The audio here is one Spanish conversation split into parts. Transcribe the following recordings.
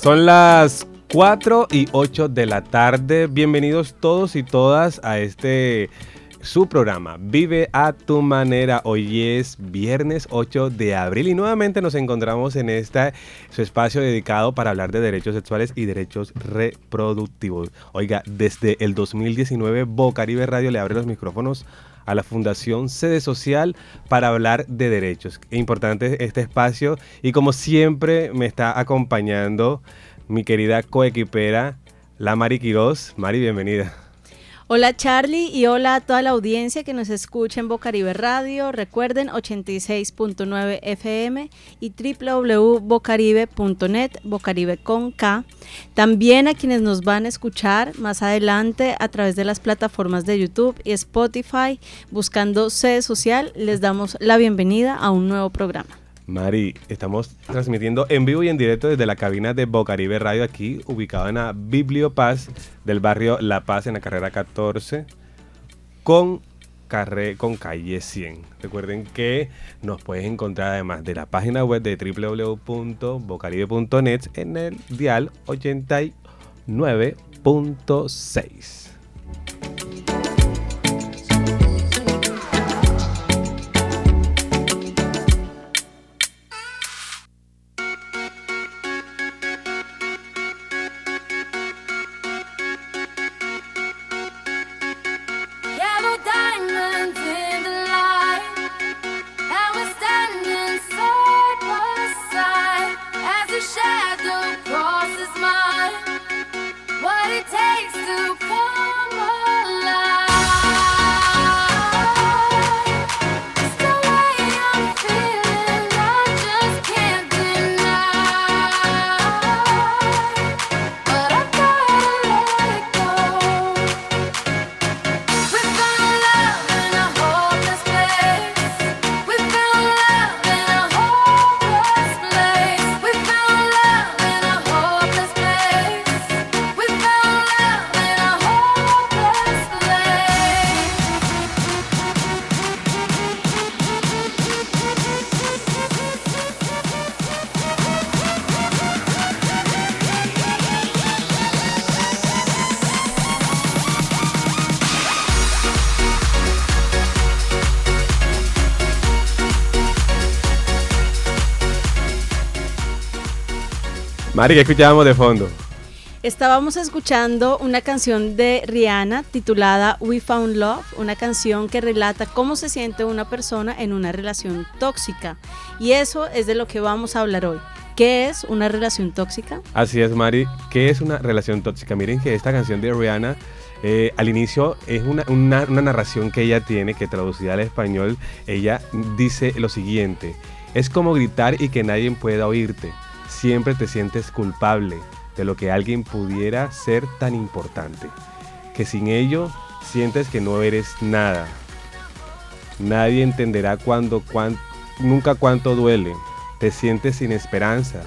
Son las 4 y 8 de la tarde. Bienvenidos todos y todas a este su programa Vive a tu manera. Hoy es viernes 8 de abril y nuevamente nos encontramos en este su espacio dedicado para hablar de derechos sexuales y derechos reproductivos. Oiga, desde el 2019 Bocaribe Radio le abre los micrófonos a la Fundación Sede Social para hablar de derechos. Es importante este espacio y como siempre me está acompañando mi querida coequipera, la Mari Quiroz. Mari, bienvenida. Hola Charlie y hola a toda la audiencia que nos escucha en Bocaribe Radio. Recuerden 86.9 FM y www.bocaribe.net, Bocaribe con K. También a quienes nos van a escuchar más adelante a través de las plataformas de YouTube y Spotify buscando sede social, les damos la bienvenida a un nuevo programa. Mari, estamos transmitiendo en vivo y en directo desde la cabina de Bocaribe Radio aquí, ubicado en la Bibliopaz del barrio La Paz en la carrera 14 con, con calle 100. Recuerden que nos puedes encontrar además de la página web de www.bocaribe.net en el dial 89.6. Mari, ¿qué escuchábamos de fondo? Estábamos escuchando una canción de Rihanna titulada We Found Love, una canción que relata cómo se siente una persona en una relación tóxica. Y eso es de lo que vamos a hablar hoy. ¿Qué es una relación tóxica? Así es, Mari. ¿Qué es una relación tóxica? Miren que esta canción de Rihanna eh, al inicio es una, una, narración que ella tiene, que traducida al español, ella dice lo siguiente, es como gritar y que nadie pueda oírte siempre te sientes culpable de lo que alguien pudiera ser tan importante, que sin ello sientes que no eres nada. Nadie entenderá cuando, nunca cuánto duele. Te sientes sin esperanza,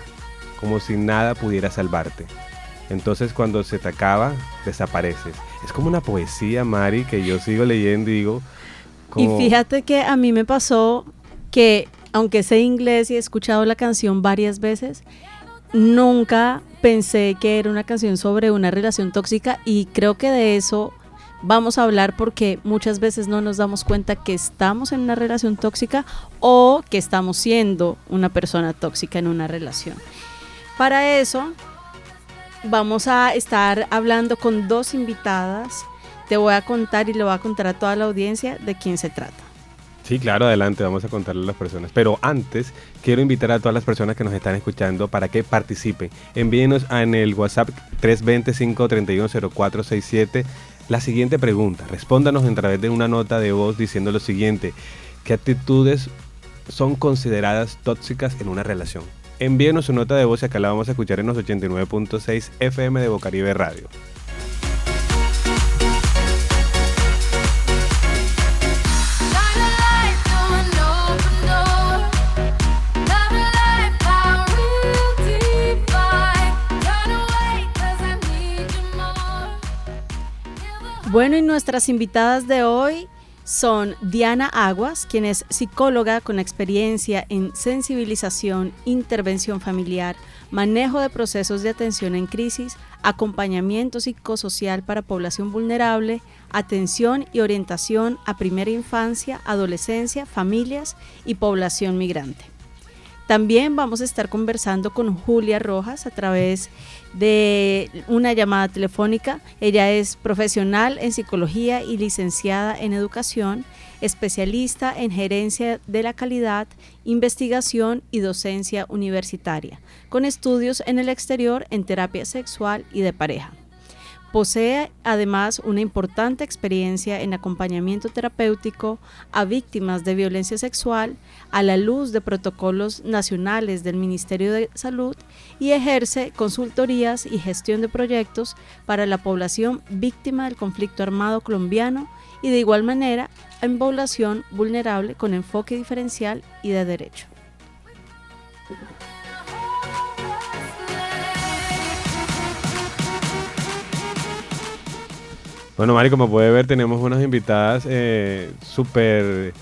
como si nada pudiera salvarte. Entonces cuando se te acaba, desapareces. Es como una poesía, Mari, que yo sigo leyendo y digo... Y fíjate que a mí me pasó que aunque sé inglés y he escuchado la canción varias veces, nunca pensé que era una canción sobre una relación tóxica y creo que de eso vamos a hablar porque muchas veces no nos damos cuenta que estamos en una relación tóxica o que estamos siendo una persona tóxica en una relación. Para eso vamos a estar hablando con dos invitadas. Te voy a contar y le voy a contar a toda la audiencia de quién se trata. Sí, claro, adelante, vamos a contarle a las personas. Pero antes, quiero invitar a todas las personas que nos están escuchando para que participen. Envíenos en el WhatsApp 325-310467 la siguiente pregunta. Respóndanos a través de una nota de voz diciendo lo siguiente. ¿Qué actitudes son consideradas tóxicas en una relación? Envíenos su nota de voz y acá la vamos a escuchar en los 89.6 FM de Bocaribe Radio. Bueno, y nuestras invitadas de hoy son Diana Aguas, quien es psicóloga con experiencia en sensibilización, intervención familiar, manejo de procesos de atención en crisis, acompañamiento psicosocial para población vulnerable, atención y orientación a primera infancia, adolescencia, familias y población migrante. También vamos a estar conversando con Julia Rojas a través de una llamada telefónica. Ella es profesional en psicología y licenciada en educación, especialista en gerencia de la calidad, investigación y docencia universitaria, con estudios en el exterior en terapia sexual y de pareja. Posee además una importante experiencia en acompañamiento terapéutico a víctimas de violencia sexual a la luz de protocolos nacionales del Ministerio de Salud y ejerce consultorías y gestión de proyectos para la población víctima del conflicto armado colombiano y de igual manera en población vulnerable con enfoque diferencial y de derecho. Bueno, Mari, como puede ver, tenemos unas invitadas eh, súper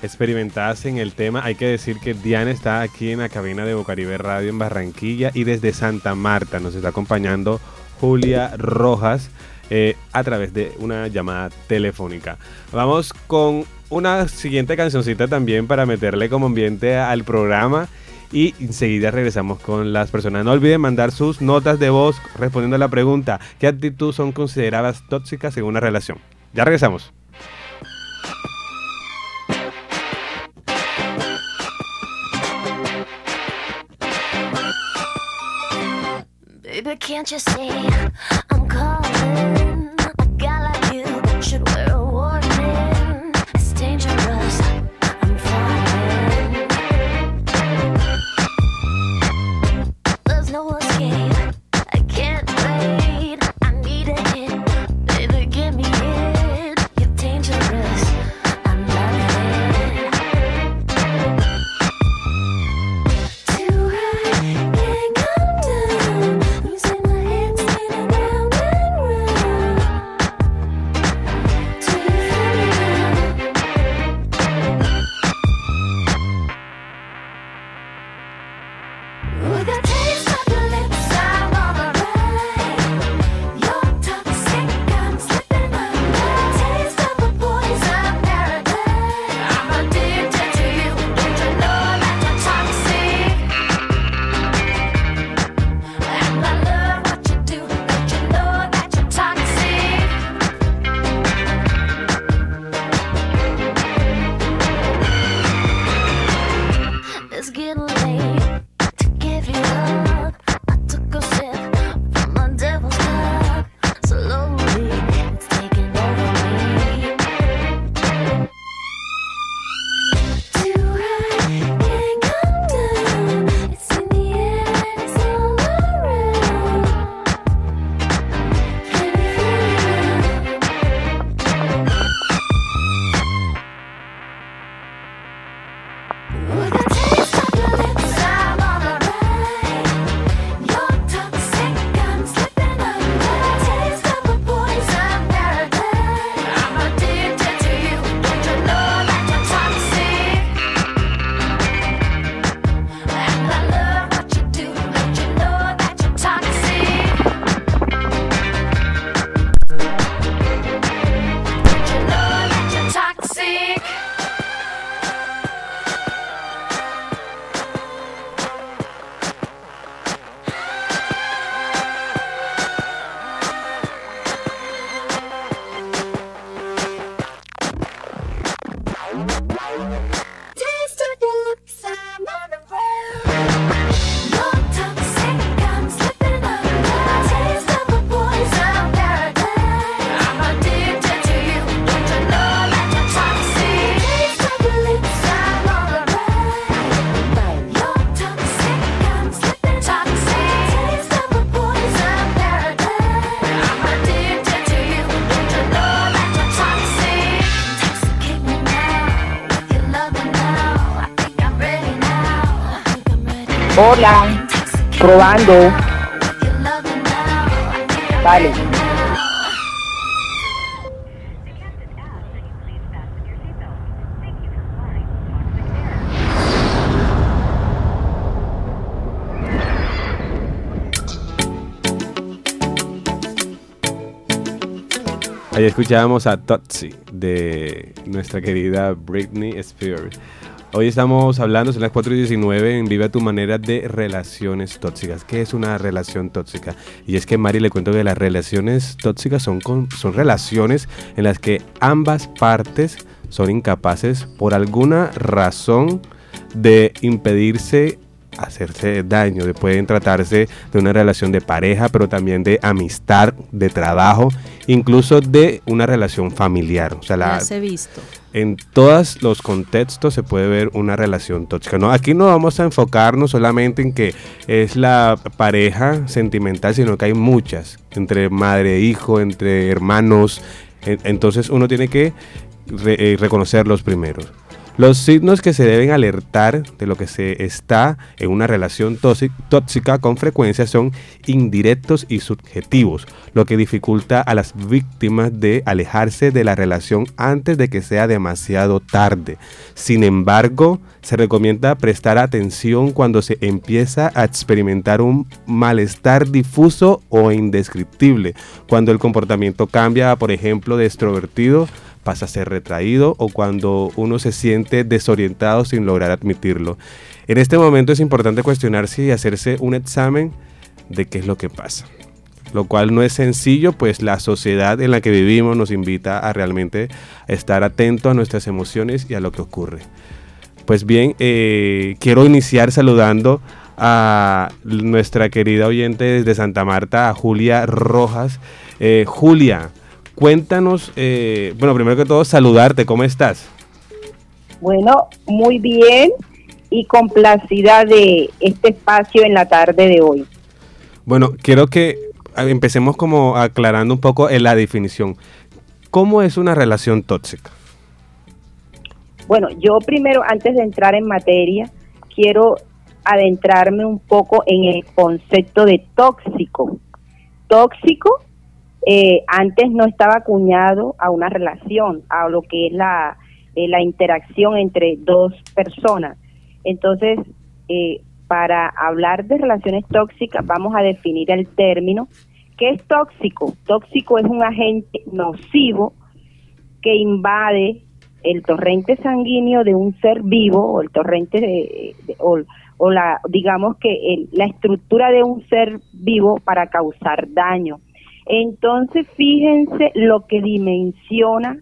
experimentadas en el tema. Hay que decir que Diana está aquí en la cabina de Bocaribe Radio en Barranquilla y desde Santa Marta nos está acompañando Julia Rojas eh, a través de una llamada telefónica. Vamos con una siguiente cancioncita también para meterle como ambiente al programa y enseguida regresamos con las personas. No olviden mandar sus notas de voz respondiendo a la pregunta, ¿qué actitudes son consideradas tóxicas en una relación? Ya regresamos. Hola. Probando. Vale. Ahí escuchábamos a Totsi de nuestra querida Britney Spears. Hoy estamos hablando, son las 4 y 19, en Viva tu manera de relaciones tóxicas. ¿Qué es una relación tóxica? Y es que Mari le cuento que las relaciones tóxicas son, son relaciones en las que ambas partes son incapaces por alguna razón de impedirse hacerse daño, de pueden tratarse de una relación de pareja, pero también de amistad, de trabajo, incluso de una relación familiar. O sea, la, he visto. En todos los contextos se puede ver una relación tóxica. ¿no? Aquí no vamos a enfocarnos solamente en que es la pareja sentimental, sino que hay muchas, entre madre e hijo, entre hermanos. Entonces uno tiene que eh, reconocer los primeros. Los signos que se deben alertar de lo que se está en una relación tóxica con frecuencia son indirectos y subjetivos, lo que dificulta a las víctimas de alejarse de la relación antes de que sea demasiado tarde. Sin embargo, se recomienda prestar atención cuando se empieza a experimentar un malestar difuso o indescriptible, cuando el comportamiento cambia, por ejemplo, de extrovertido pasa a ser retraído o cuando uno se siente desorientado sin lograr admitirlo. En este momento es importante cuestionarse y hacerse un examen de qué es lo que pasa. Lo cual no es sencillo, pues la sociedad en la que vivimos nos invita a realmente estar atento a nuestras emociones y a lo que ocurre. Pues bien, eh, quiero iniciar saludando a nuestra querida oyente desde Santa Marta, a Julia Rojas. Eh, Julia, Cuéntanos, eh, bueno, primero que todo, saludarte, ¿cómo estás? Bueno, muy bien y complacida de este espacio en la tarde de hoy. Bueno, quiero que empecemos como aclarando un poco en la definición. ¿Cómo es una relación tóxica? Bueno, yo primero, antes de entrar en materia, quiero adentrarme un poco en el concepto de tóxico. Tóxico eh, antes no estaba acuñado a una relación, a lo que es la, eh, la interacción entre dos personas. Entonces, eh, para hablar de relaciones tóxicas, vamos a definir el término. ¿Qué es tóxico? Tóxico es un agente nocivo que invade el torrente sanguíneo de un ser vivo o el torrente de, o, la digamos que la estructura de un ser vivo para causar daño entonces, fíjense lo que dimensiona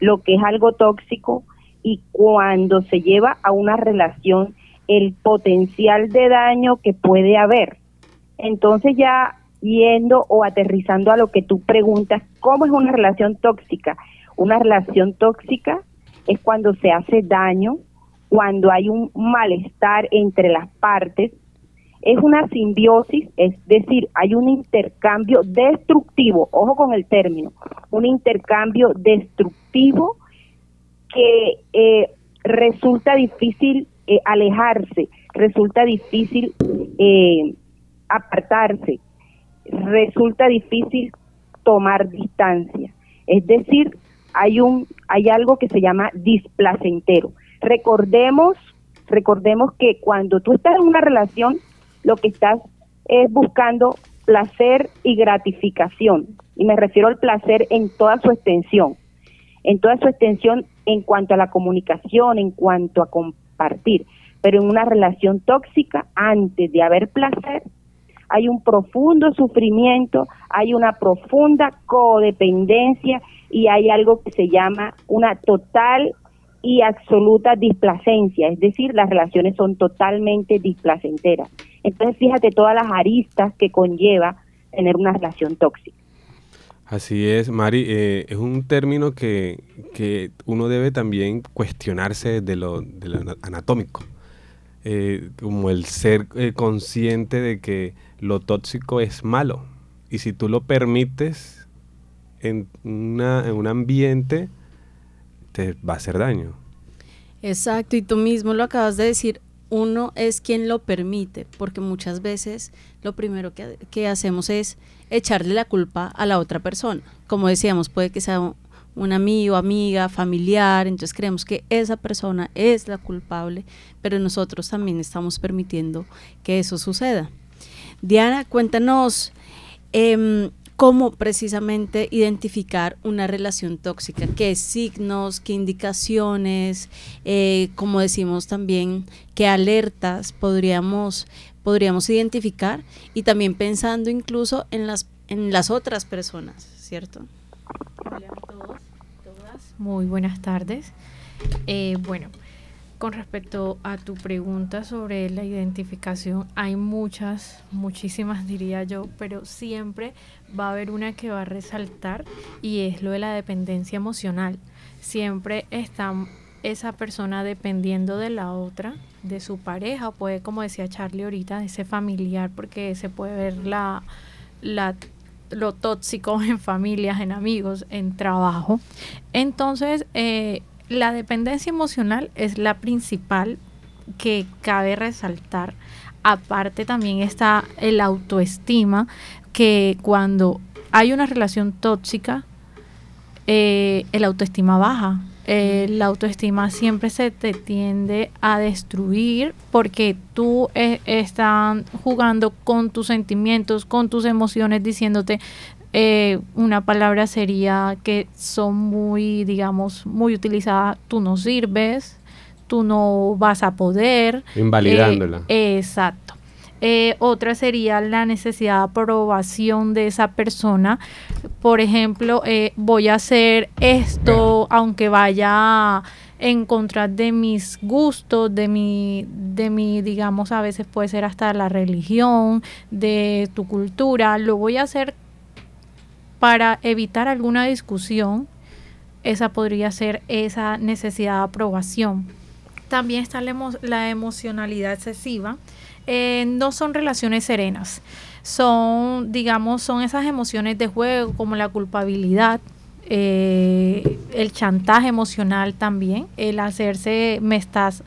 lo que es algo tóxico y cuando se lleva a una relación el potencial de daño que puede haber. Entonces ya yendo o aterrizando a lo que tú preguntas, ¿cómo es una relación tóxica? Una relación tóxica es cuando se hace daño, cuando hay un malestar entre las partes, es una simbiosis, es decir, hay un intercambio destructivo, ojo con el término, un intercambio destructivo que eh, resulta difícil eh, alejarse, resulta difícil eh, apartarse, resulta difícil tomar distancia. Es decir, hay un hay algo que se llama displacentero. Recordemos, recordemos que cuando tú estás en una relación lo que estás es buscando placer y gratificación. Y me refiero al placer en toda su extensión, en toda su extensión en cuanto a la comunicación, en cuanto a compartir. Pero en una relación tóxica, antes de haber placer, hay un profundo sufrimiento, hay una profunda codependencia y hay algo que se llama una total y absoluta displacencia, es decir, las relaciones son totalmente displacenteras. Entonces, fíjate todas las aristas que conlleva tener una relación tóxica. Así es, Mari, eh, es un término que, que, uno debe también cuestionarse de lo, de lo anatómico, eh, como el ser eh, consciente de que lo tóxico es malo y si tú lo permites en, una, en un ambiente, te va a hacer daño. Exacto, y tú mismo lo acabas de decir, uno es quien lo permite, porque muchas veces lo primero que, hacemos es echarle la culpa a la otra persona. Como decíamos, puede que sea un amigo, amiga, familiar, entonces creemos que esa persona es la culpable, pero nosotros también estamos permitiendo que eso suceda. Diana, cuéntanos, em, cómo precisamente identificar una relación tóxica, qué signos, qué indicaciones, eh, como decimos también, qué alertas podríamos, podríamos identificar y también pensando incluso en las, en las otras personas, ¿cierto? Hola a todos, todas. Muy buenas tardes. Eh, bueno, con respecto a tu pregunta sobre la identificación, hay muchas, muchísimas diría yo, pero siempre va a haber una que va a resaltar y es lo de la dependencia emocional. Siempre está esa persona dependiendo de la otra, de su pareja, puede, como decía Charlie ahorita, ese familiar, porque se puede ver la, la lo tóxico en familias, en amigos, en trabajo. Entonces, eh, la dependencia emocional es la principal que cabe resaltar. Aparte también está el autoestima, que cuando hay una relación tóxica, eh, el autoestima baja. la autoestima siempre se te tiende a destruir porque tú eh, estás jugando con tus sentimientos, con tus emociones, diciéndote, eh, una palabra sería que son muy, digamos, muy utilizadas, tú no sirves, tú no vas a poder. Invalidándola. Eh, exacto. Eh, otra sería la necesidad de aprobación de esa persona. Por ejemplo, voy a hacer esto aunque vaya en contra de mis gustos, de mi, de mi, digamos, a veces puede ser hasta la religión, de tu cultura. Lo voy a hacer para evitar alguna discusión, esa podría ser esa necesidad de aprobación. También está la, emocionalidad excesiva. Eh, no son relaciones serenas, son, digamos, son esas emociones de juego como la culpabilidad, eh, el chantaje emocional también, el hacerse, me estás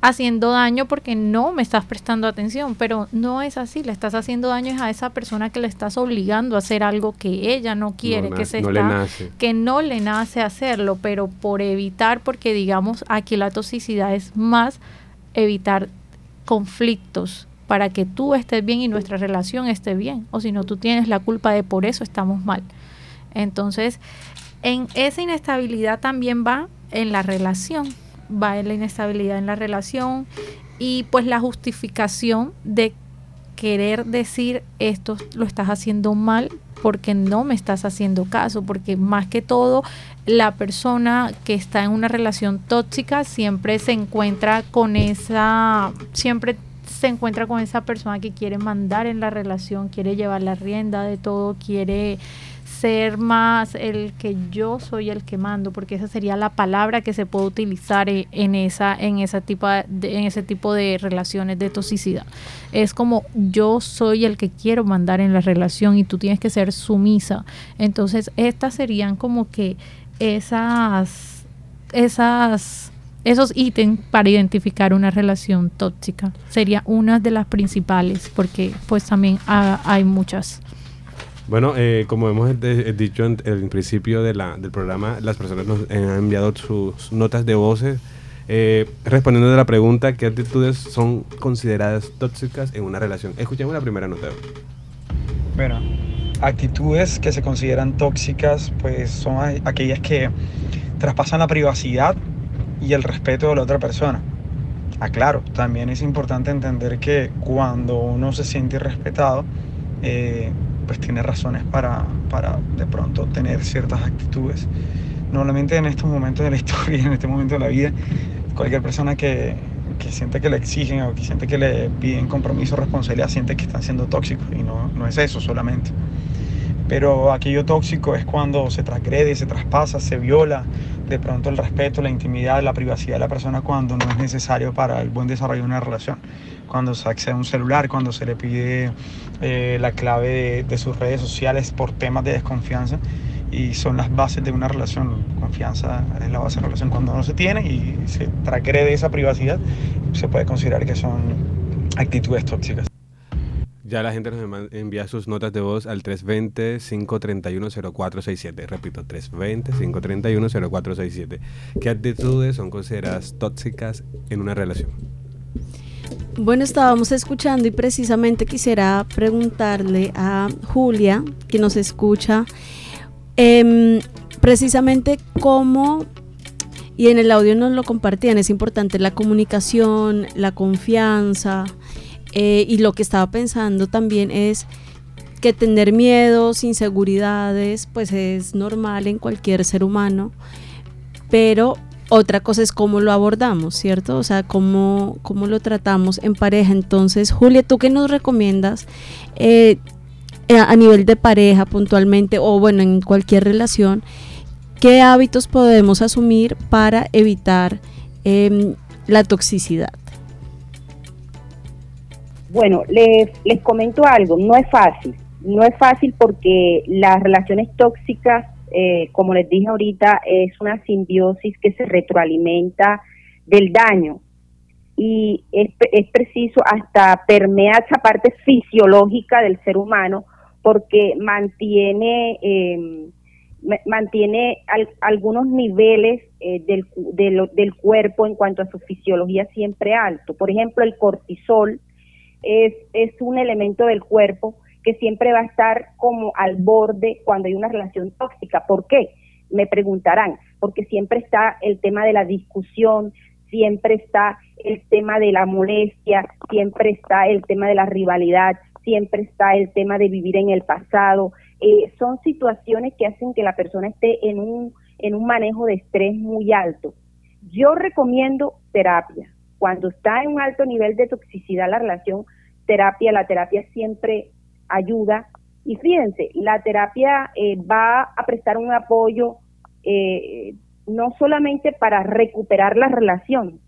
haciendo daño porque no me estás prestando atención, pero no es así, le estás haciendo daño a esa persona que le estás obligando a hacer algo que ella no quiere, que se está, que no le nace hacerlo, pero por evitar, porque digamos aquí la toxicidad es más evitar conflictos para que tú estés bien y nuestra relación esté bien, o si no tú tienes la culpa de por eso estamos mal. Entonces, en esa inestabilidad también va en la relación va en la inestabilidad en la relación y pues la justificación de querer decir esto lo estás haciendo mal porque no me estás haciendo caso, porque más que todo la persona que está en una relación tóxica siempre se encuentra con esa, siempre se encuentra con esa persona que quiere mandar en la relación, quiere llevar la rienda de todo, quiere ser más el que yo soy el que mando, porque esa sería la palabra que se puede utilizar e, en esa en esa tipo de, en ese tipo de relaciones de toxicidad. Es como yo soy el que quiero mandar en la relación y tú tienes que ser sumisa. Entonces, estas serían como que esas esas esos ítems para identificar una relación tóxica. Sería una de las principales, porque pues también hay muchas. Bueno, eh, como hemos eh, dicho en el principio del programa, las personas nos han enviado sus notas de voces eh, respondiendo a la pregunta, ¿qué actitudes son consideradas tóxicas en una relación? Escuchemos la primera nota. Bueno, actitudes que se consideran tóxicas, pues son aquellas que traspasan la privacidad y el respeto de la otra persona. Aclaro, también es importante entender que cuando uno se siente irrespetado, eh, pues tiene razones para, para de pronto tener ciertas actitudes. Normalmente en estos momentos de la historia, en este momento de la vida, cualquier persona que, que siente que le exigen o que siente que le piden compromiso, responsabilidad, siente que están siendo tóxicos y no, no es eso solamente. Pero aquello tóxico es cuando se transgrede, se traspasa, se viola de pronto el respeto, la intimidad, la privacidad de la persona cuando no es necesario para el buen desarrollo de una relación. Cuando se accede a un celular, cuando se le pide eh, la clave de, sus redes sociales por temas de desconfianza y son las bases de una relación. Confianza es la base de la relación. Cuando no se tiene y se transgrede esa privacidad, se puede considerar que son actitudes tóxicas. Ya la gente nos envía sus notas de voz al 320-531-0467. Repito, 320-531-0467. ¿Qué actitudes son consideradas tóxicas en una relación? Bueno, estábamos escuchando y precisamente quisiera preguntarle a Julia, que nos escucha, em, precisamente cómo, y en el audio nos lo compartían, es importante la comunicación, la confianza, eh, y lo que estaba pensando también es que tener miedos, inseguridades, pues es normal en cualquier ser humano, pero otra cosa es cómo lo abordamos, ¿cierto? O sea, cómo, cómo lo tratamos en pareja. Entonces, Julia, ¿tú qué nos recomiendas eh, a nivel de pareja puntualmente o bueno, en cualquier relación? ¿Qué hábitos podemos asumir para evitar em, la toxicidad? Bueno, les, les comento algo, no es fácil, no es fácil porque las relaciones tóxicas eh, como les dije ahorita, es una simbiosis que se retroalimenta del daño y es, es preciso hasta permear esa parte fisiológica del ser humano porque mantiene em, mantiene algunos niveles eh, del, del, cuerpo en cuanto a su fisiología siempre alto. Por ejemplo, el cortisol es, es un elemento del cuerpo que siempre va a estar como al borde cuando hay una relación tóxica. ¿Por qué? Me preguntarán, porque siempre está el tema de la discusión, siempre está el tema de la molestia, siempre está el tema de la rivalidad, siempre está el tema de vivir en el pasado. Eh, son situaciones que hacen que la persona esté en un, en un manejo de estrés muy alto. Yo recomiendo terapia. Cuando está en un alto nivel de toxicidad la relación, terapia, la terapia siempre ayuda. Y fíjense, la terapia eh, va a prestar un apoyo eh, no solamente para recuperar la relación,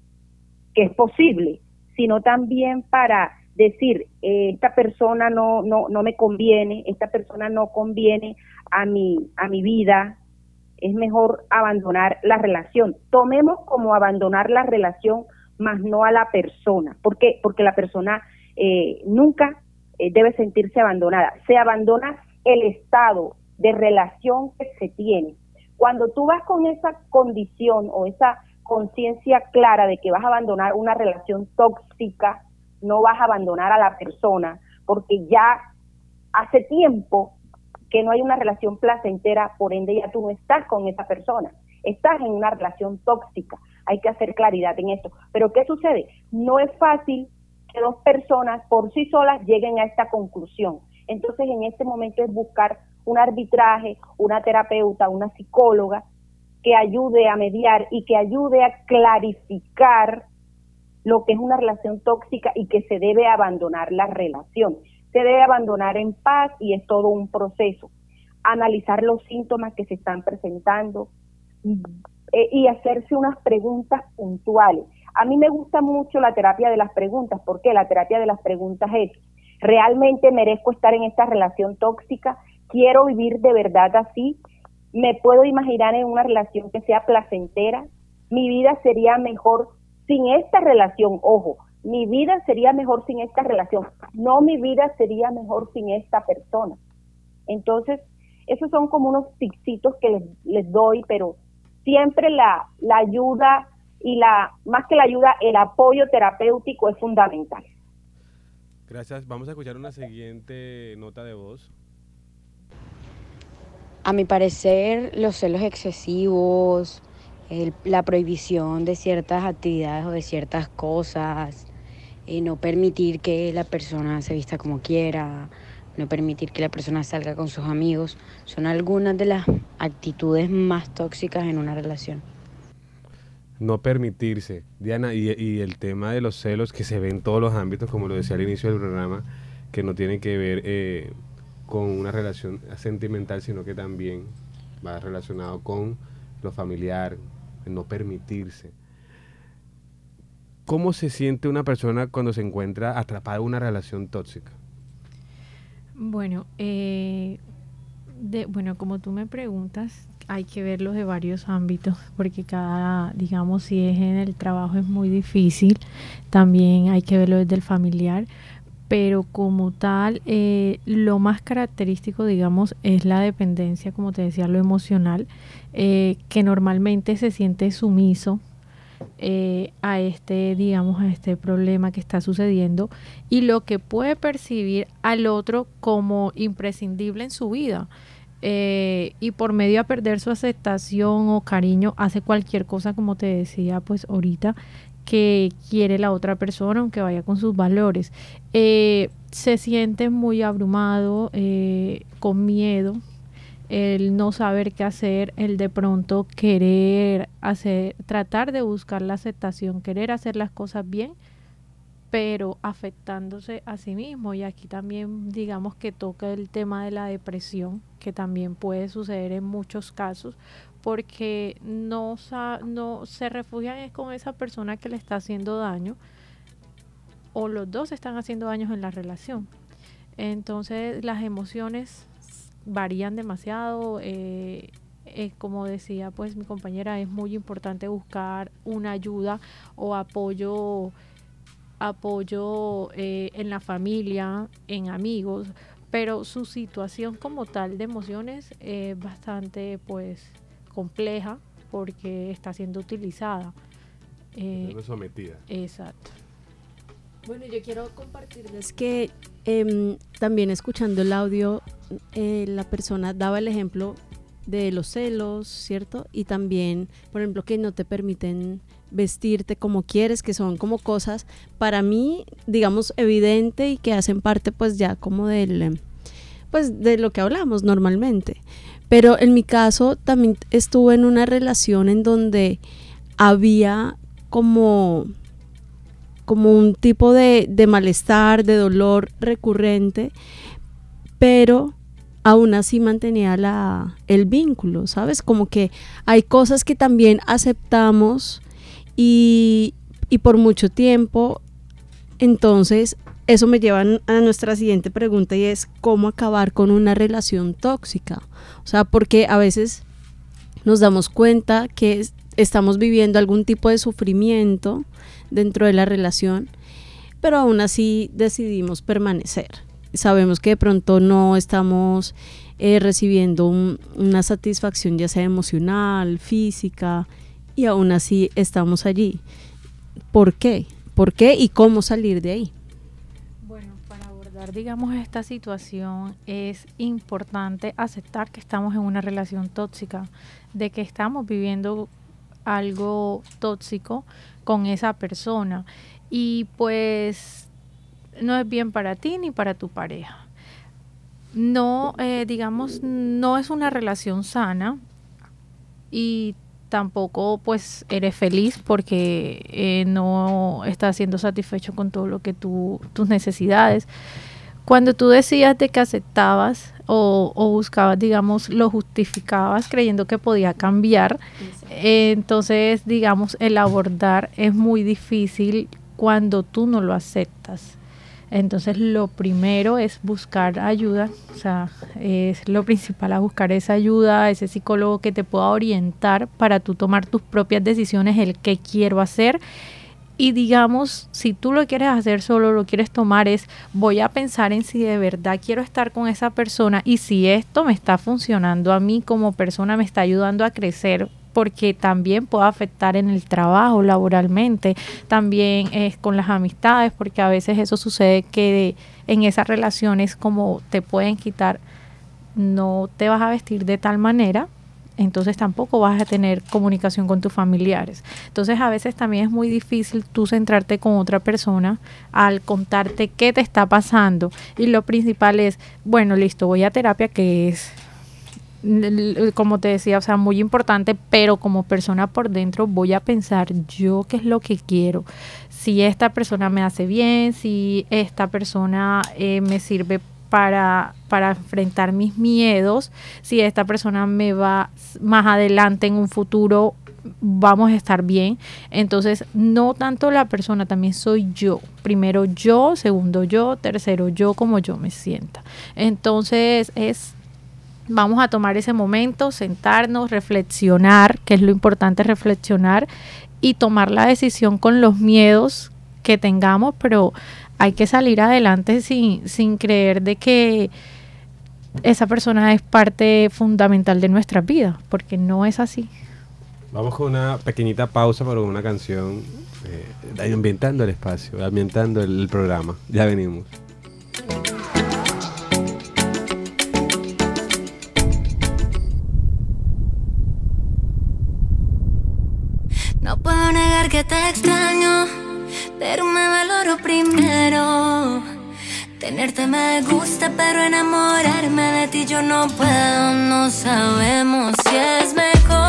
que es posible, sino también para decir, eh, esta persona no, no, no me conviene, esta persona no conviene a mi, a mi vida, es mejor abandonar la relación. Tomemos como abandonar la relación, más no a la persona. ¿Por qué? Porque la persona nunca eh, debe sentirse abandonada. Se abandona el estado de relación que se tiene. Cuando tú vas con esa condición o esa conciencia clara de que vas a abandonar una relación tóxica, no vas a abandonar a la persona, porque ya hace tiempo que no hay una relación placentera, por ende ya tú no estás con esa persona, estás en una relación tóxica. Hay que hacer claridad en esto. Pero ¿qué sucede? No es fácil que dos personas por sí solas lleguen a esta conclusión. Entonces, en este momento es buscar un arbitraje, una terapeuta, una psicóloga que ayude a mediar y que ayude a clarificar lo que es una relación tóxica y que se debe abandonar la relación. Se debe abandonar en paz y es todo un proceso. Analizar los síntomas que se están presentando eh, y hacerse unas preguntas puntuales. A mí me gusta mucho la terapia de las preguntas. ¿Por qué? La terapia de las preguntas es, ¿realmente merezco estar en esta relación tóxica? ¿Quiero vivir de verdad así? ¿Me puedo imaginar en una relación que sea placentera? ¿Mi vida sería mejor sin esta relación? Ojo, mi vida sería mejor sin esta relación. No mi vida sería mejor sin esta persona. Entonces, esos son como unos tipsitos que les, les doy, pero siempre la, la ayuda y la más que la ayuda, el apoyo terapéutico es fundamental. Gracias. Vamos a escuchar una siguiente nota de voz. A mi parecer, los celos excesivos, la prohibición de ciertas actividades o de ciertas cosas, eh, no permitir que la persona se vista como quiera, no permitir que la persona salga con sus amigos, son algunas de las actitudes más tóxicas en una relación no permitirse. Diana, y, el tema de los celos que se ve en todos los ámbitos, como lo decía al inicio del programa, que no tiene que ver eh, con una relación sentimental, sino que también va relacionado con lo familiar, no permitirse. ¿Cómo se siente una persona cuando se encuentra atrapada en una relación tóxica? Bueno, eh, de, bueno, como tú me preguntas, hay que verlos de varios ámbitos, porque cada, digamos, si es en el trabajo es muy difícil, también hay que verlo desde el familiar, pero como tal, eh, lo más característico, digamos, es la dependencia, como te decía, lo emocional, eh, que normalmente se siente sumiso, eh, a este, digamos, a este problema que está sucediendo y lo que puede percibir al otro como imprescindible en su vida. Eh, y por medio de perder su aceptación o cariño hace cualquier cosa como te decía pues ahorita que quiere la otra persona aunque vaya con sus valores eh, se siente muy abrumado con miedo el no saber qué hacer, el de pronto querer hacer, tratar de buscar la aceptación, querer hacer las cosas bien, pero afectándose a sí mismo. Y aquí también digamos que toca el tema de la depresión, que también puede suceder en muchos casos, porque no, no se refugian con esa persona que le está haciendo daño, o los dos están haciendo daños en la relación. Entonces las emociones varían demasiado. Eh, eh, como decía pues mi compañera, es muy importante buscar una ayuda o apoyo, apoyo eh, en la familia, en amigos, pero su situación como tal de emociones es bastante pues compleja porque está siendo utilizada. sometida. Exacto. Bueno, yo quiero compartirles que em, también escuchando el audio eh, la persona daba el ejemplo de los celos, ¿cierto? Y también, por ejemplo, que no te permiten vestirte como quieres, que son como cosas para mí, digamos, evidente y que hacen parte pues ya como del, pues de lo que hablamos normalmente. Pero en mi caso también estuve en una relación en donde había como como un tipo de, de malestar, de dolor recurrente, pero aún así mantenía la, el vínculo, ¿sabes? Como que hay cosas que también aceptamos y, y por mucho tiempo, entonces eso me lleva a nuestra siguiente pregunta y es cómo acabar con una relación tóxica. O sea, porque a veces nos damos cuenta que estamos viviendo algún tipo de sufrimiento dentro de la relación, pero aún así decidimos permanecer sabemos que de pronto no estamos eh, recibiendo una satisfacción ya sea emocional, física, y aún así estamos allí. ¿Por qué? ¿Por qué y cómo salir de ahí? Bueno, para abordar, digamos, esta situación es importante aceptar que estamos en una relación tóxica, de que estamos viviendo algo tóxico con esa persona. Y pues no es bien para ti ni para tu pareja. No, eh, digamos, no es una relación sana y tampoco pues eres feliz porque eh, no estás siendo satisfecho con todo lo que tú, tus necesidades. Cuando tú decías de que aceptabas o, buscabas, digamos, lo justificabas creyendo que podía cambiar, entonces, digamos, el abordar es muy difícil cuando tú no lo aceptas. Entonces lo primero es buscar ayuda, o sea, es lo principal a buscar esa ayuda, ese psicólogo que te pueda orientar para tú tomar tus propias decisiones, el qué quiero hacer. Y digamos, si tú lo quieres hacer solo, lo quieres tomar, es voy a pensar en si de verdad quiero estar con esa persona y si esto me está funcionando a mí como persona, me está ayudando a crecer porque también puede afectar en el trabajo, laboralmente, también es con las amistades, porque a veces eso sucede que en esas relaciones como te pueden quitar, no te vas a vestir de tal manera, entonces tampoco vas a tener comunicación con tus familiares. Entonces a veces también es muy difícil tú centrarte con otra persona al contarte qué te está pasando. Y lo principal es, bueno, listo, voy a terapia que es como te decía, o sea, muy importante, pero como persona por dentro voy a pensar yo qué es lo que quiero. Si esta persona me hace bien, si esta persona eh, me sirve para, para enfrentar mis miedos, si esta persona me va más adelante en un futuro, vamos a estar bien. Entonces, no tanto la persona, también soy yo. Primero yo, segundo yo, tercero yo, como yo me sienta. Entonces, es vamos a tomar ese momento, sentarnos, reflexionar, que es lo importante reflexionar y tomar la decisión con los miedos que tengamos, pero hay que salir adelante sin, sin creer de que esa persona es parte fundamental de nuestra vida, porque no es así. Vamos con una pequeñita pausa para una canción eh, ambientando el espacio, ambientando el programa. Ya venimos. No puedo negar que te extraño, pero me valoro primero. Tenerte me gusta, pero enamorarme de ti yo no puedo. No sabemos si es mejor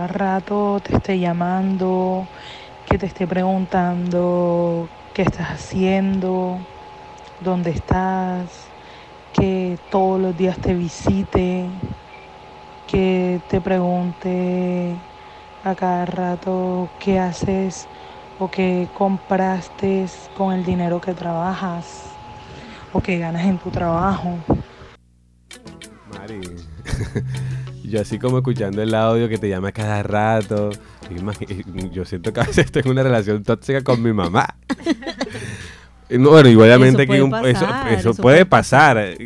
cada rato te esté llamando, que te esté preguntando qué estás haciendo, dónde estás, que todos los días te visite, que te pregunte a cada rato qué haces o qué compraste con el dinero que trabajas o que ganas en tu trabajo. Mari, yo así como escuchando el audio que te llama cada rato, yo siento que a veces tengo una relación tóxica con mi mamá. No, bueno, y obviamente Eso que puede un- eso, pasar, eso eso puede puede pasar.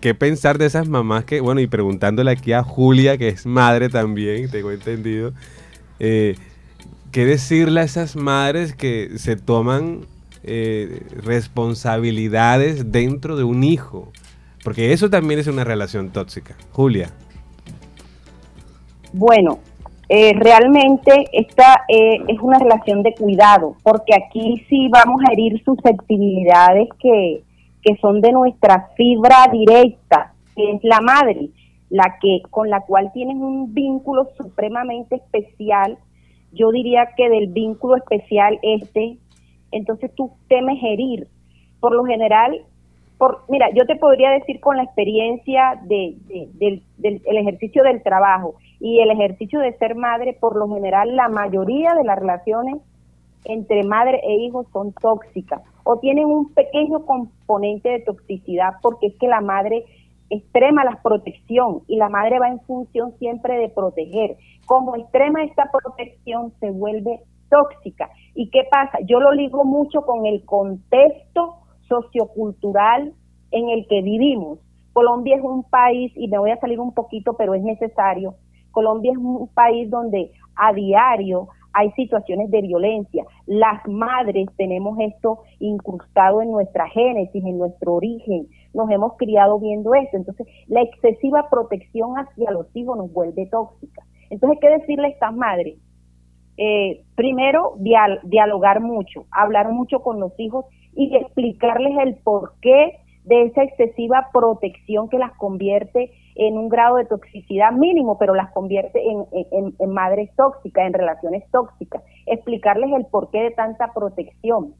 ¿Qué pensar de esas mamás que, bueno, y preguntándole aquí a Julia, que es madre también, tengo entendido, eh, ¿qué decirle a esas madres que se toman eh, responsabilidades dentro de un hijo? Porque eso también es una relación tóxica. Julia. Bueno, eh, realmente esta eh, es una relación de cuidado, porque aquí sí vamos a herir susceptibilidades que, que son de nuestra fibra directa, que es la madre, la que con la cual tienes un vínculo supremamente especial. Yo diría que del vínculo especial este, entonces tú temes herir. Por lo general, por, mira, yo te podría decir con la experiencia de, de- del, del- el ejercicio del trabajo y el ejercicio de ser madre, por lo general la mayoría de las relaciones entre madre e hijo son tóxicas o tienen un pequeño componente de toxicidad porque es que la madre extrema la protección y la madre va en función siempre de proteger. Como extrema esta protección se vuelve tóxica. ¿Y qué pasa? Yo lo ligo mucho con el contexto sociocultural en el que vivimos. Colombia es un país, y me voy a salir un poquito, pero es necesario, Colombia es un país donde a diario hay situaciones de violencia. Las madres tenemos esto incrustado en nuestra génesis, en nuestro origen. nos hemos criado viendo esto. Entonces, la excesiva protección hacia los hijos nos vuelve tóxica. Entonces, ¿qué decirle a estas madres? Eh, primero, dialogar mucho, hablar mucho con los hijos y explicarles el porqué de esa excesiva protección que las convierte en un grado de toxicidad mínimo, pero las convierte en, madres tóxicas, en relaciones tóxicas. Explicarles el porqué de tanta protección.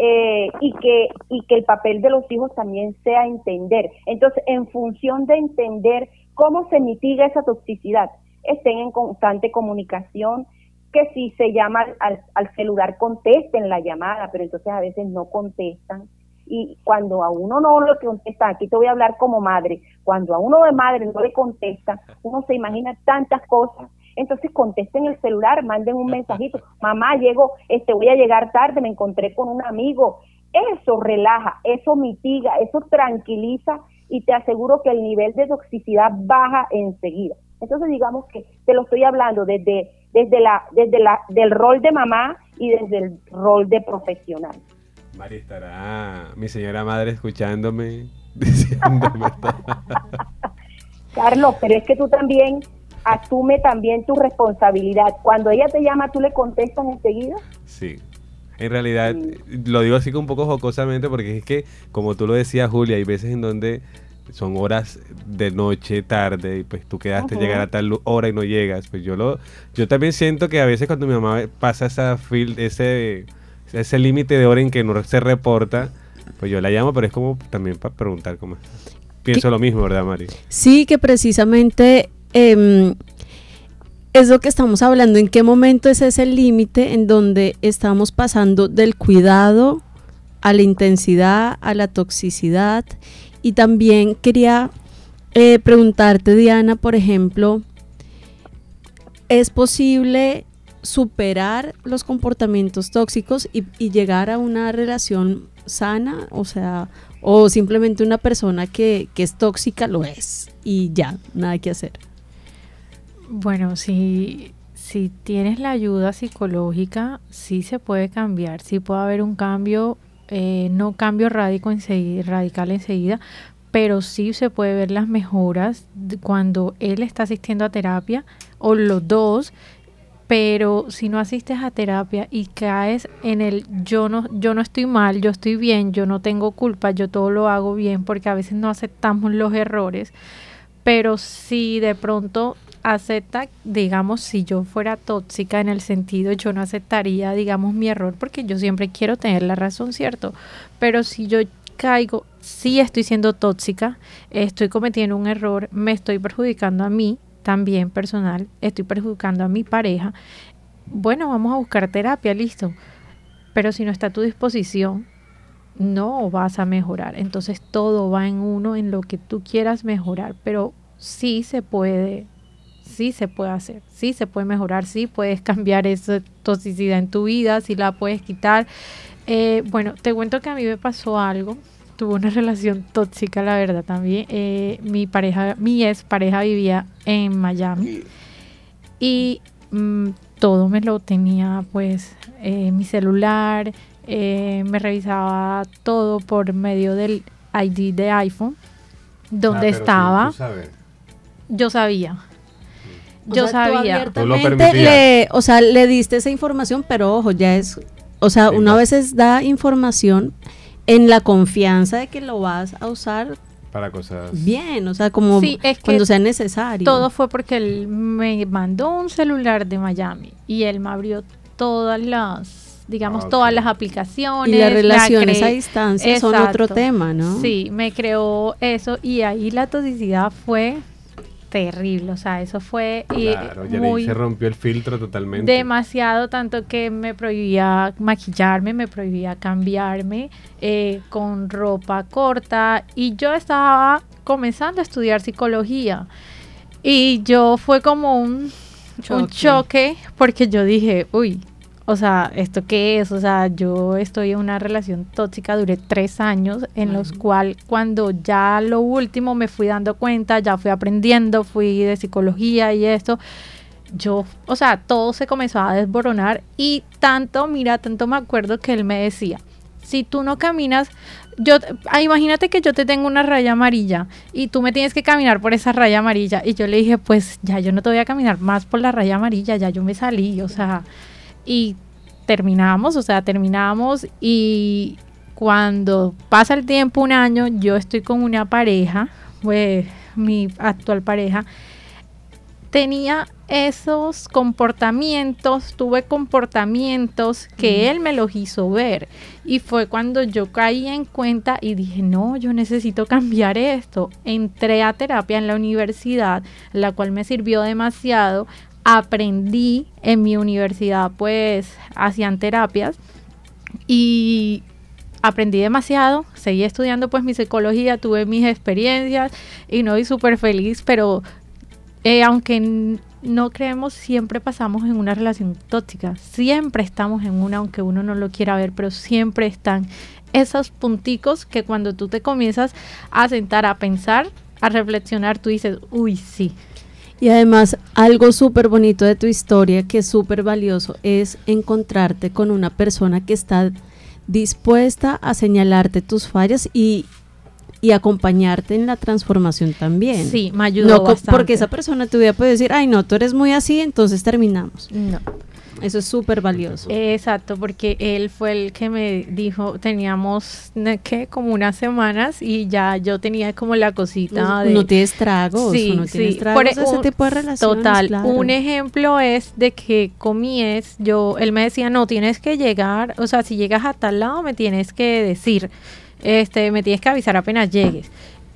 Eh, y que y que el papel de los hijos también sea entender. Entonces, en función de entender cómo se mitiga esa toxicidad, estén en constante comunicación, que si se llama al, al celular contesten la llamada, pero entonces a veces no contestan y cuando a uno no le contesta, aquí te voy a hablar como madre, cuando a uno de madre no le contesta, uno se imagina tantas cosas. Entonces contesten el celular, manden un mensajito, mamá, llego, este voy a llegar tarde, me encontré con un amigo. Eso relaja, eso mitiga, eso tranquiliza y te aseguro que el nivel de toxicidad baja enseguida. Entonces digamos que te lo estoy hablando desde desde la desde la del rol de mamá y desde el rol de profesional. María estará mi señora madre escuchándome, diciéndome Carlos, pero es que tú también asume también tu responsabilidad. Cuando ella te llama, ¿tú le contestas enseguida? Sí. En realidad, lo digo así un poco jocosamente porque es que, como tú lo decías, Julia, hay veces en donde son horas de noche, tarde, y pues tú quedaste llegar a tal hora y no llegas. Pues yo lo, yo también siento que a veces cuando mi mamá pasa esa fil, ese ese límite de hora en que no se reporta, pues yo la llamo, pero es como también para preguntar cómo Pienso lo mismo, ¿verdad, Mari? Sí, que precisamente em, es lo que estamos hablando. ¿En qué momento es ese límite en donde estamos pasando del cuidado a la intensidad, a la toxicidad? Y también quería eh, preguntarte, Diana, por ejemplo, ¿es posible superar los comportamientos tóxicos y, llegar a una relación sana, o sea, o simplemente una persona que, es tóxica lo es y ya, nada que hacer. Bueno, si, si tienes la ayuda psicológica, sí se puede cambiar, sí puede haber un cambio, eh, no cambio radical enseguida, pero sí se puede ver las mejoras cuando él está asistiendo a terapia o los dos pero si no asistes a terapia y caes en el yo no yo no estoy mal, yo estoy bien, yo no tengo culpa, yo todo lo hago bien porque a veces no aceptamos los errores, pero si de pronto acepta, digamos, si yo fuera tóxica en el sentido yo no aceptaría, digamos, mi error porque yo siempre quiero tener la razón, ¿cierto? Pero si yo caigo, sí estoy siendo tóxica, estoy cometiendo un error, me estoy perjudicando a mí, también personal, estoy perjudicando a mi pareja, bueno, vamos a buscar terapia, listo. Pero si no está a tu disposición, no vas a mejorar. Entonces todo va en uno, en lo que tú quieras mejorar, pero sí se puede, sí se puede hacer, sí se puede mejorar, sí puedes cambiar esa toxicidad en tu vida, sí la puedes quitar. Eh, bueno, te cuento que a mí me pasó algo tuvo una relación tóxica, la verdad, también. Eh, mi pareja, mi ex pareja vivía en Miami y mm, todo me lo tenía, pues, eh, mi celular, eh, me revisaba todo por medio del ID de iPhone, donde ah, estaba. yo sabía. yo sabía. le, o sea, le diste esa información, pero ojo, ya es, o sea, una vez veces da información en la confianza de que lo vas a usar para cosas bien, o sea, como cuando sea necesario. Todo fue porque él me mandó un celular de Miami y él me abrió todas las, digamos, ah, todas las aplicaciones. Y las relaciones a distancia son otro tema, ¿no? Sí, me creó eso y ahí la toxicidad fue terrible, o sea, eso fue claro, muy, se rompió el filtro totalmente. Demasiado, tanto que me prohibía maquillarme, me prohibía cambiarme eh, con ropa corta y yo estaba comenzando a estudiar psicología y yo fue como un un choque porque yo dije, uy, o sea, ¿esto qué es? O sea, yo estoy en una relación tóxica, duré tres años, en los cuales cuando ya lo último me fui dando cuenta, ya fui aprendiendo, fui de psicología y esto, yo, o sea, todo se comenzó a desboronar y tanto, mira, tanto me acuerdo que él me decía, si tú no caminas, yo, ah, imagínate que yo te tengo una raya amarilla y tú me tienes que caminar por esa raya amarilla. Y yo le dije, pues ya yo no te voy a caminar más por la raya amarilla, ya yo me salí, o sea, y terminamos, o sea, terminamos y cuando pasa el tiempo, un año, yo estoy con una pareja, pues mi actual pareja, tenía esos comportamientos, tuve comportamientos que él me los hizo ver. Y fue cuando yo caí en cuenta y dije, no, yo necesito cambiar esto. Entré a terapia en la universidad, la cual me sirvió demasiado. Aprendí en mi universidad, pues, hacían terapias. Y aprendí demasiado, seguí estudiando pues mi psicología, tuve mis experiencias y no, y súper feliz, pero eh, aunque no creemos, siempre pasamos en una relación tóxica. Siempre estamos en una, aunque uno no lo quiera ver, pero siempre están esos punticos que cuando tú te comienzas a sentar a pensar, a reflexionar, tú dices, uy, sí. Y además, algo súper bonito de tu historia, que es súper valioso, es encontrarte con una persona que está dispuesta a señalarte tus fallas y y acompañarte en la transformación también. Sí, me ayudó no, Porque esa persona te hubiera podido decir, ay, no, tú eres muy así, entonces terminamos. No. Eso es súper valioso. Exacto, porque él fue el que me dijo, teníamos, ¿qué? Como unas semanas y ya yo tenía como la cosita de... No tienes tragos, sí, no sí. tragos, Por ese tipo de relaciones. Total, un ejemplo es de que comíes, yo, él me decía, no, tienes que llegar, o sea, si llegas a tal lado me tienes que decir este, me tienes que avisar apenas llegues.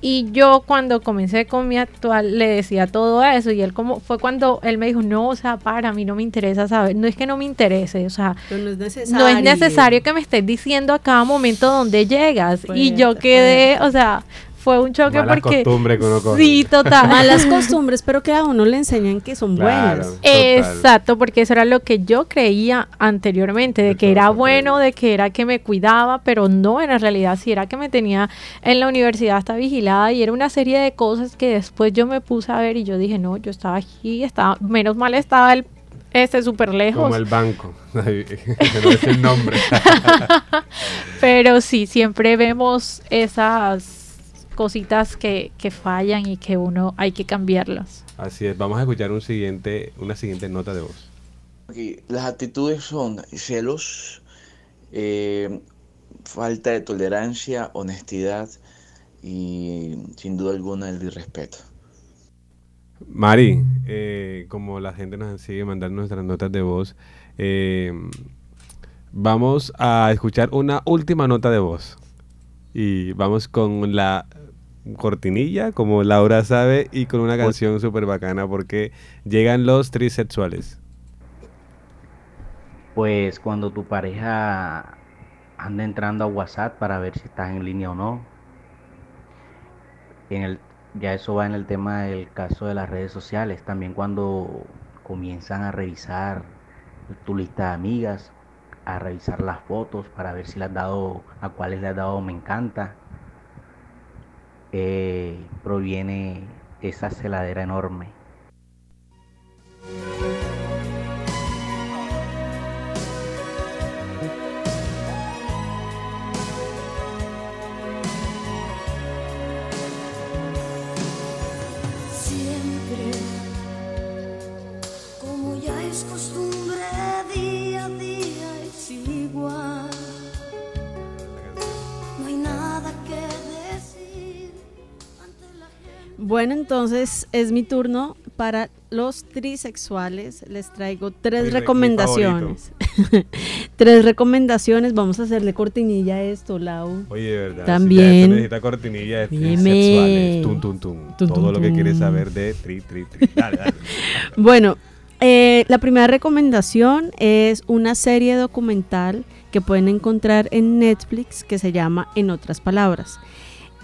Y yo cuando comencé con mi actual le decía todo eso y él como fue cuando él me dijo, no, o sea, para a mí no me interesa saber, no es que no me interese, o sea, no es necesario, no es necesario que me estés diciendo a cada momento dónde llegas. y yo quedé, o sea, fue un choque Malas porque costumbres que uno coge. sí total malas costumbres pero que a uno le enseñan que son Claro. buenas exacto porque eso era lo que yo creía anteriormente de De que era bueno de que era que me cuidaba pero no en realidad sí era que me tenía en la universidad hasta vigilada y era una serie de cosas que después yo me puse a ver y yo dije no yo estaba aquí estaba menos mal estaba el este súper lejos Como el banco. no es el nombre. pero sí siempre vemos esas cositas que, que fallan y que uno hay que cambiarlas Así es. Vamos a escuchar un siguiente, una siguiente nota de voz. Aquí, Las actitudes son celos, eh, falta de tolerancia, honestidad y sin duda alguna el irrespeto. Mari, eh, como la gente nos sigue mandando nuestras notas de voz, eh, vamos a escuchar una última nota de voz. Y vamos con la cortinilla, como Laura sabe, y con una canción súper bacana porque llegan los trisexuales. Pues cuando tu pareja anda entrando a WhatsApp para ver si estás en línea o no. En el, ya eso va en el tema del caso de las redes sociales. También cuando comienzan a revisar tu lista de amigas, a revisar las fotos para ver si le has dado, a cuáles le has dado me encanta. Eh, proviene esa celadera enorme. Bueno, entonces es mi turno para los trisexuales. Les traigo tres Mi re- mi recomendaciones. tres recomendaciones. Vamos a hacerle cortinilla a esto, Lau. Oye, de verdad. También. Si ya esto necesita cortinilla de trisexuales. Tum, tum, tum. Tum, Todo tum, lo que quieres saber de tri, tri, tri. Dale, dale. Bueno, eh, la primera recomendación es una serie documental que pueden encontrar en Netflix que se llama En otras palabras.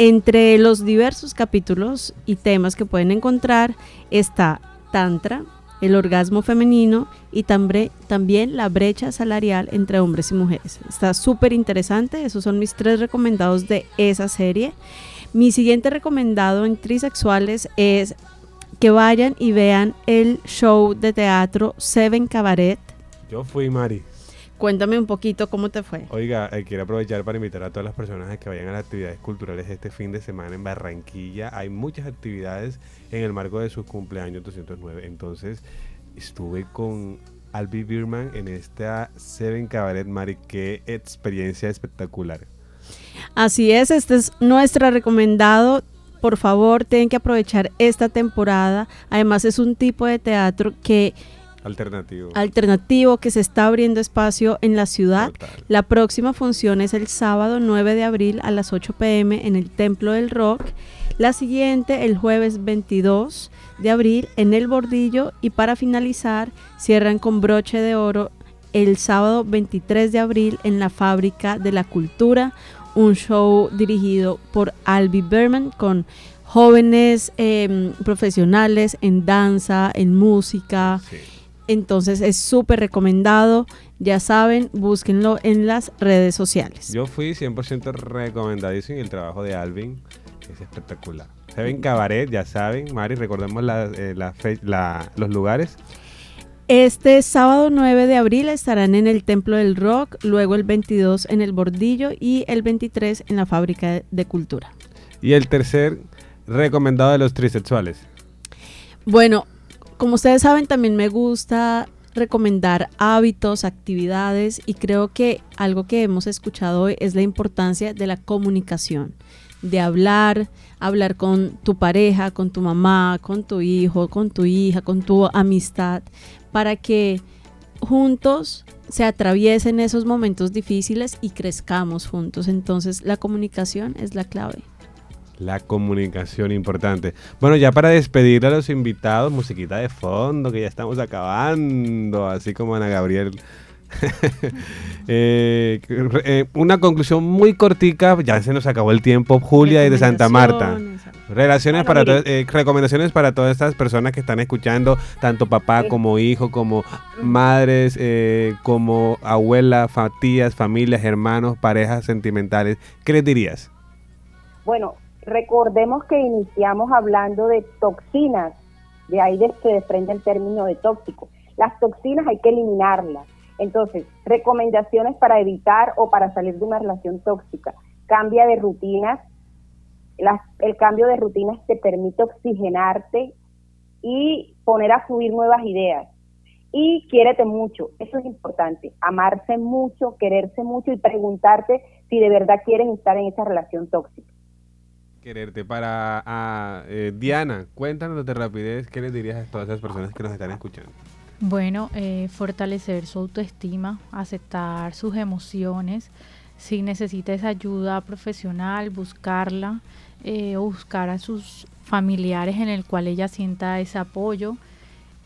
Entre los diversos capítulos y temas que pueden encontrar está Tantra, el orgasmo femenino y tambre- también la brecha salarial entre hombres y mujeres. Está súper interesante, esos son mis tres recomendados de esa serie. Mi siguiente recomendado en trisexuales es que vayan y vean el show de teatro Seven Cabaret. Yo fui Mari. Cuéntame un poquito cómo te fue. Oiga, eh, quiero aprovechar para invitar a todas las personas a que vayan a las actividades culturales este fin de semana en Barranquilla. Hay muchas actividades en el marco de su cumpleaños 209. Entonces, estuve con Albi Birman en esta Seven Cabaret Mari. Qué experiencia espectacular. Así es, este es nuestro recomendado. Por favor, tienen que aprovechar esta temporada. Además, es un tipo de teatro que Alternativo. alternativo que se está abriendo espacio en la ciudad. Total. La próxima función es el sábado 9 de abril a las 8 pm en el Templo del Rock. La siguiente el jueves 22 de abril en el Bordillo y para finalizar cierran con broche de oro el sábado 23 de abril en la Fábrica de la Cultura, un show dirigido por Albi Berman con jóvenes em, profesionales en danza, en música. Sí. Entonces es súper recomendado. Ya saben, búsquenlo en las redes sociales. Yo fui 100% recomendadísimo y el trabajo de Alvin es espectacular. Seven Cabaret, ya saben, Mari, recordemos la- eh, la fe- la- los lugares. Este sábado 9 de abril estarán en el Templo del Rock, luego el 22 en el Bordillo y el 23 en la Fábrica de Cultura. Y el tercer recomendado de los trisexuales. Bueno, como ustedes saben, también me gusta recomendar hábitos, actividades y creo que algo que hemos escuchado hoy es la importancia de la comunicación, de hablar, hablar con tu pareja, con tu mamá, con tu hijo, con tu hija, con tu amistad, para que juntos se atraviesen esos momentos difíciles y crezcamos juntos. Entonces la comunicación es la clave. La comunicación importante. Bueno, ya para despedir a los invitados, musiquita de fondo, que ya estamos acabando, así como Ana Gabriel. Eh, eh, una conclusión muy cortica, ya se nos acabó el tiempo. Julia desde Santa Marta. Recomendaciones. Relaciones Bueno, para eh, recomendaciones para todas estas personas que están escuchando, tanto papá Eh. como hijo, como madres, eh, como abuela, fa- tías, familias, hermanos, parejas sentimentales. ¿Qué les dirías? Bueno, recordemos que iniciamos hablando de toxinas, de ahí se desprende el término de tóxico. Las toxinas hay que eliminarlas. Entonces, recomendaciones para evitar o para salir de una relación tóxica. Cambia de rutinas. El cambio de rutinas te permite oxigenarte y poner a fluir nuevas ideas. Y quiérete mucho, eso es importante, amarse mucho, quererse mucho y preguntarte si de verdad quieren estar en esa relación tóxica. Quererte para ah, eh, Diana, cuéntanos de rapidez, ¿qué les dirías a todas esas personas que nos están escuchando? Bueno, eh, fortalecer su autoestima, aceptar sus emociones. Si necesitas ayuda profesional, buscarla eh, o buscar a sus familiares en el cual ella sienta ese apoyo.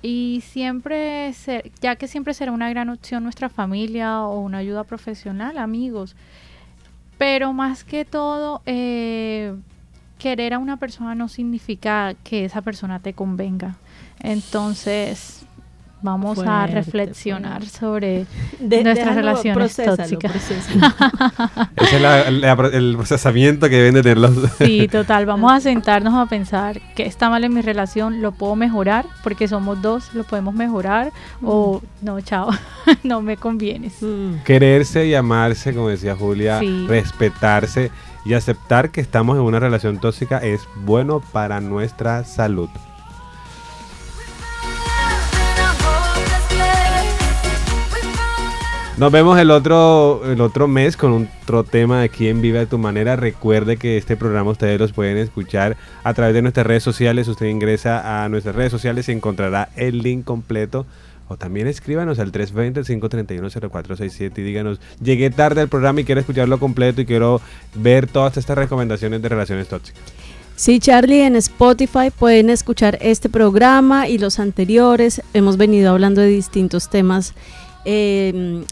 Y siempre, ser, ya que siempre será una gran opción nuestra familia o una ayuda profesional, amigos. Pero más que todo, eh, querer a una persona no significa que esa persona te convenga. Entonces, vamos a Fuerte, reflexionar fuerte. sobre De- nuestras relaciones procésalo, tóxicas. procésalo. Ese es la- la- el procesamiento que deben de tener los... Sí, total, vamos a sentarnos a pensar qué está mal en mi relación, lo puedo mejorar, porque somos dos, lo podemos mejorar, o no, chao, no me convienes. Mm. Quererse y amarse, como decía Julia, Sí. respetarse y aceptar que estamos en una relación tóxica es bueno para nuestra salud. Nos vemos el otro, el otro mes con otro tema de Quién vive a tu manera. Recuerde que este programa ustedes los pueden escuchar a través de nuestras redes sociales. Usted ingresa a nuestras redes sociales y encontrará el link completo. O también escríbanos al 320-531-0467 y díganos, llegué tarde al programa y quiero escucharlo completo y quiero ver todas estas recomendaciones de relaciones tóxicas. Sí, Charlie, en Spotify pueden escuchar este programa y los anteriores. Hemos venido hablando de distintos temas eh,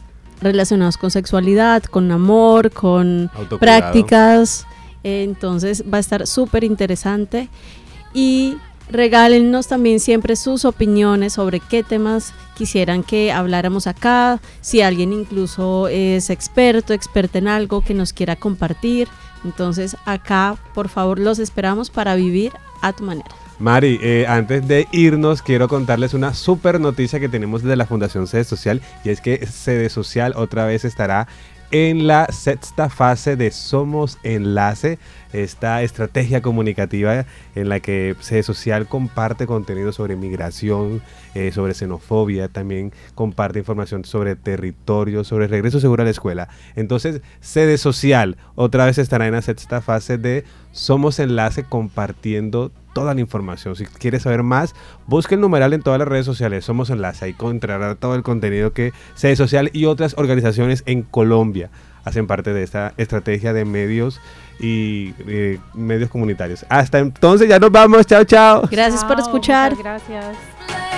relacionados con sexualidad, con amor, con prácticas. Eh, entonces va a estar súper interesante. Y regálennos también siempre sus opiniones sobre qué temas quisieran que habláramos acá. Si alguien incluso es experto, experta en algo que nos quiera compartir. Entonces acá, por favor, los esperamos para vivir a tu manera. Mari, eh, antes de irnos, quiero contarles una super noticia que tenemos desde la Fundación Sede Social y es que Sede Social otra vez estará en la sexta fase de Somos Enlace, esta estrategia comunicativa en la que Sede Social comparte contenido sobre migración, eh, sobre xenofobia, también comparte información sobre territorio, sobre regreso seguro a la escuela. Entonces, Sede Social otra vez estará en la sexta fase de Somos Enlace compartiendo toda la información. Si quieres saber más, busque el numeral en todas las redes sociales. Somos Enlace. Ahí encontrará todo el contenido que Sede Social y otras organizaciones en Colombia hacen parte de esta estrategia de medios y eh, medios comunitarios. Hasta entonces, ya nos vamos. Chao, chao. Gracias por escuchar. Gracias.